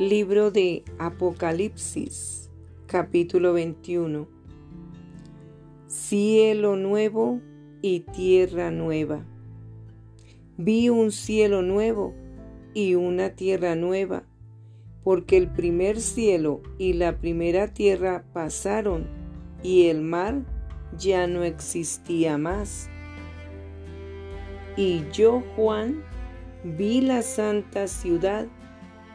Libro de Apocalipsis, capítulo 21. Cielo nuevo y tierra nueva. Vi un cielo nuevo y una tierra nueva, porque el primer cielo y la primera tierra pasaron y el mar ya no existía más. Y yo, Juan, vi la santa ciudad,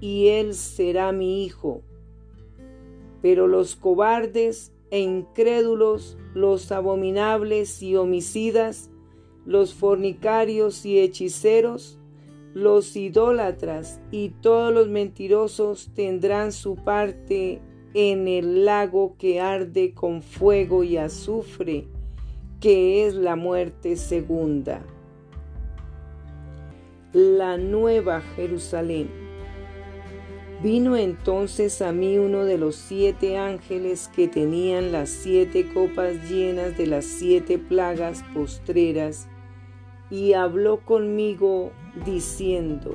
y él será mi hijo. Pero los cobardes e incrédulos, los abominables y homicidas, los fornicarios y hechiceros, los idólatras y todos los mentirosos tendrán su parte en el lago que arde con fuego y azufre, que es la muerte segunda. La nueva Jerusalén. Vino entonces a mí uno de los siete ángeles que tenían las siete copas llenas de las siete plagas postreras, y habló conmigo diciendo,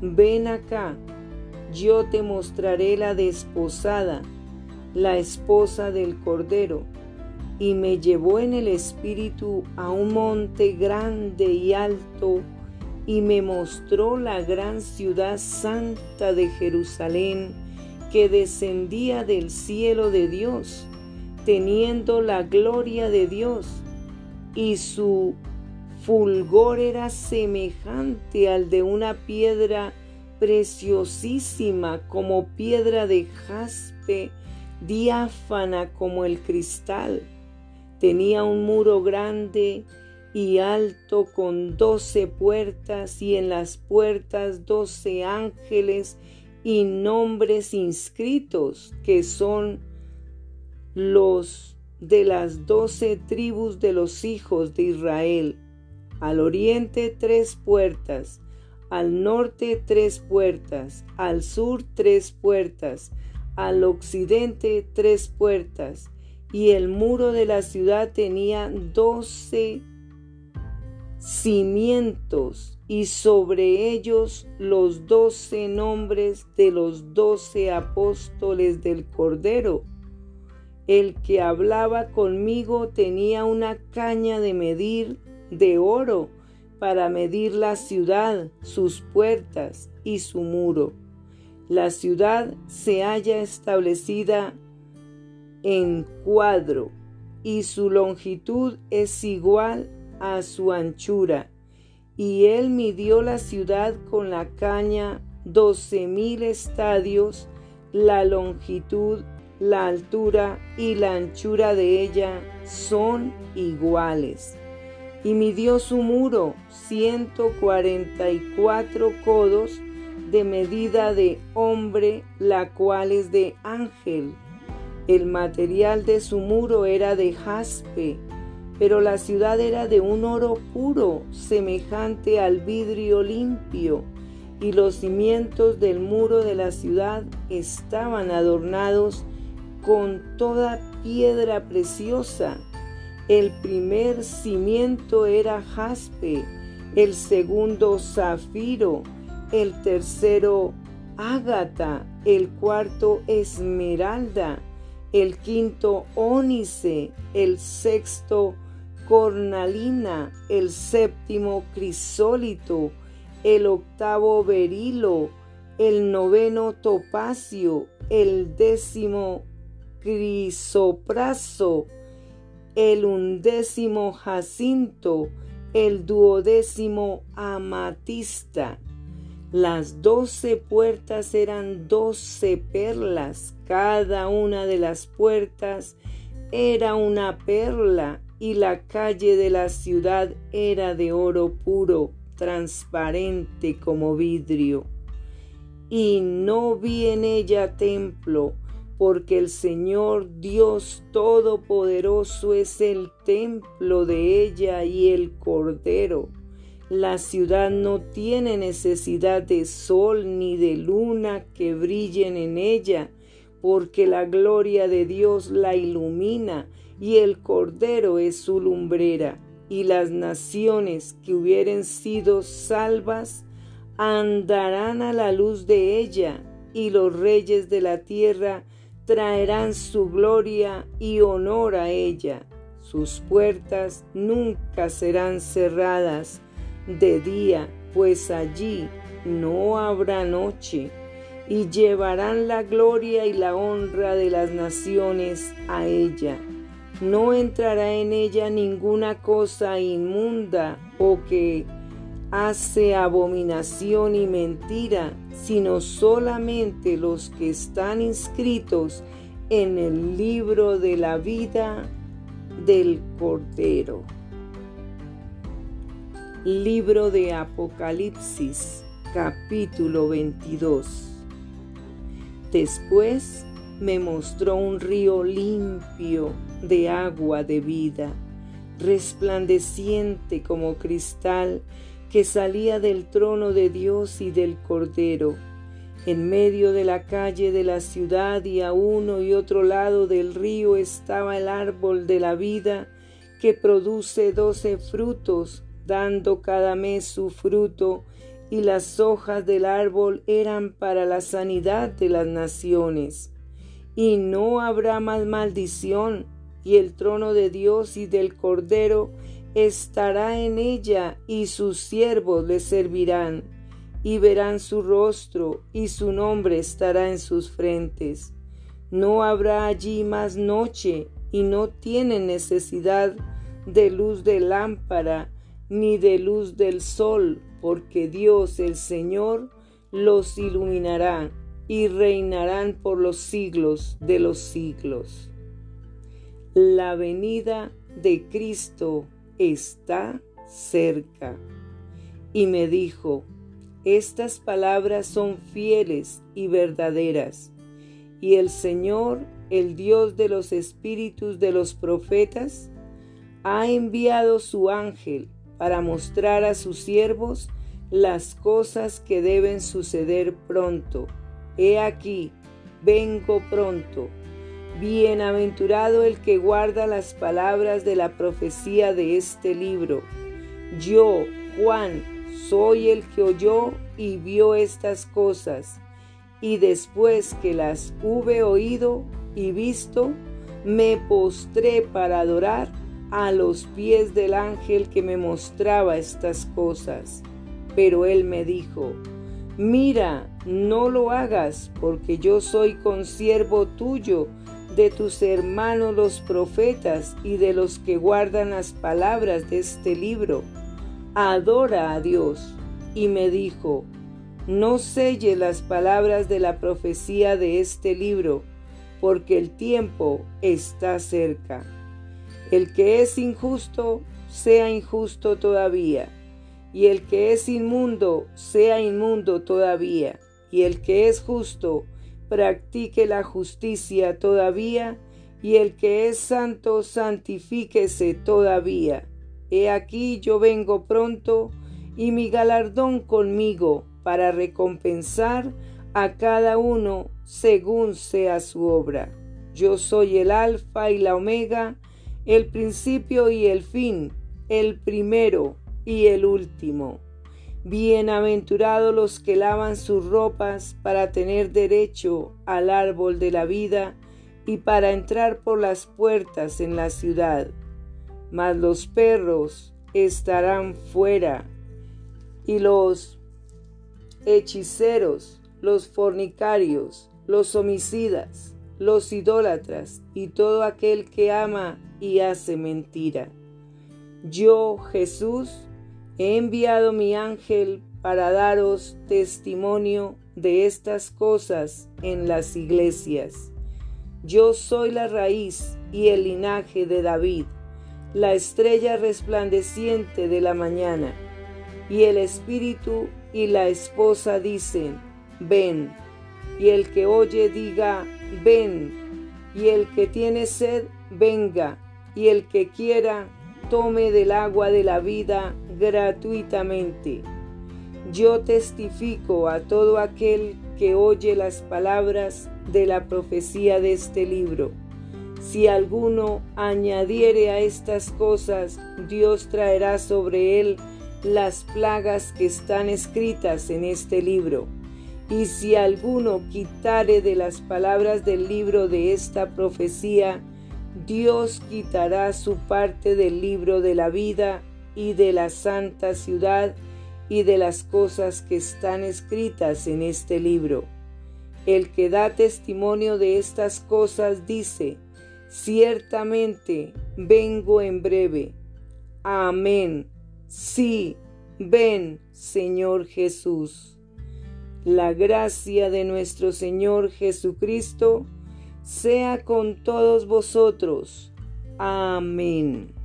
ven acá, yo te mostraré la desposada, la esposa del Cordero. Y me llevó en el espíritu a un monte grande y alto, y me mostró la gran ciudad santa de Jerusalén que descendía del cielo de Dios, teniendo la gloria de Dios, y su fulgor era semejante al de una piedra preciosísima como piedra de jaspe, diáfana como el cristal. Tenía un muro grande y alto con doce puertas y en las puertas doce ángeles y nombres inscritos que son los de las doce tribus de los hijos de Israel. Al oriente tres puertas, al norte tres puertas, al sur tres puertas, al occidente tres puertas, y el muro de la ciudad tenía doce cimientos y sobre ellos los doce nombres de los doce apóstoles del Cordero. El que hablaba conmigo tenía una caña de medir de oro para medir la ciudad, sus puertas y su muro. La ciudad se halla establecida en cuadro y su longitud es igual a su anchura, y él midió la ciudad con la caña doce mil estadios, la longitud, la altura y la anchura de ella son iguales. Y midió su muro ciento cuarenta y cuatro codos de medida de hombre, la cual es de ángel. El material de su muro era de jaspe, pero la ciudad era de un oro puro, semejante al vidrio limpio, y los cimientos del muro de la ciudad estaban adornados con toda piedra preciosa. El primer cimiento era jaspe, el segundo zafiro, el tercero ágata, el cuarto esmeralda, el quinto ónice, el sexto cornalina, el séptimo crisólito, el octavo berilo, el noveno topacio, el décimo crisopraso, el undécimo jacinto, el duodécimo amatista. Las doce puertas eran doce perlas, cada una de las puertas era una perla y la calle de la ciudad era de oro puro, transparente como vidrio. Y no vi en ella templo, porque el Señor Dios Todopoderoso es el templo de ella y el Cordero. La ciudad no tiene necesidad de sol ni de luna que brillen en ella, porque la gloria de Dios la ilumina y el Cordero es su lumbrera, y las naciones que hubieren sido salvas andarán a la luz de ella, y los reyes de la tierra traerán su gloria y honor a ella. Sus puertas nunca serán cerradas de día, pues allí no habrá noche, y llevarán la gloria y la honra de las naciones a ella no entrará en ella ninguna cosa inmunda o que hace abominación y mentira, sino solamente los que están inscritos en el libro de la vida del Cordero. Libro de Apocalipsis, capítulo 22. Después me mostró un río limpio de agua de vida, resplandeciente como cristal, que salía del trono de Dios y del Cordero. En medio de la calle de la ciudad y a uno y otro lado del río estaba el árbol de la vida que produce doce frutos, dando cada mes su fruto, y las hojas del árbol eran para la sanidad de las naciones. Y no habrá más maldición, y el trono de Dios y del Cordero estará en ella, y sus siervos le servirán, y verán su rostro, y su nombre estará en sus frentes. No habrá allí más noche, y no tienen necesidad de luz de lámpara, ni de luz del sol, porque Dios el Señor los iluminará, y reinarán por los siglos de los siglos la venida de Cristo está cerca. Y me dijo, estas palabras son fieles y verdaderas. Y el Señor, el Dios de los espíritus de los profetas, ha enviado su ángel para mostrar a sus siervos las cosas que deben suceder pronto. He aquí, vengo pronto. Bienaventurado el que guarda las palabras de la profecía de este libro. Yo, Juan, soy el que oyó y vio estas cosas, y después que las hube oído y visto, me postré para adorar a los pies del ángel que me mostraba estas cosas. Pero él me dijo, mira, no lo hagas, porque yo soy consiervo tuyo de tus hermanos los profetas y de los que guardan las palabras de este libro. Adora a Dios. Y me dijo, no selle las palabras de la profecía de este libro, porque el tiempo está cerca. El que es injusto, sea injusto todavía, y el que es inmundo, sea inmundo todavía, y el que es justo, practique la justicia todavía, y el que es santo santifíquese todavía. He aquí yo vengo pronto, y mi galardón conmigo, para recompensar a cada uno según sea su obra. Yo soy el alfa y la omega, el principio y el fin, el primero y el último. Bienaventurados los que lavan sus ropas para tener derecho al árbol de la vida y para entrar por las puertas en la ciudad. Mas los perros estarán fuera y los hechiceros, los fornicarios, los homicidas, los idólatras y todo aquel que ama y hace mentira. Yo, Jesús, he enviado mi ángel para daros testimonio de estas cosas en las iglesias. Yo soy la raíz y el linaje de David, la estrella resplandeciente de la mañana. Y el Espíritu y la esposa dicen, ven. Y el que oye diga, ven. Y el que tiene sed, venga. Y el que quiera, tome del agua de la vida gratuitamente. Yo testifico a todo aquel que oye las palabras de la profecía de este libro. Si alguno añadiere a estas cosas, Dios traerá sobre él las plagas que están escritas en este libro. Y si alguno quitare de las palabras del libro de esta profecía, Dios quitará su parte del libro de la vida y de la santa ciudad y de las cosas que están escritas en este libro. El que da testimonio de estas cosas dice, ciertamente vengo en breve. Amén. Sí, ven, Señor Jesús. La gracia de nuestro Señor Jesucristo sea con todos vosotros. Amén.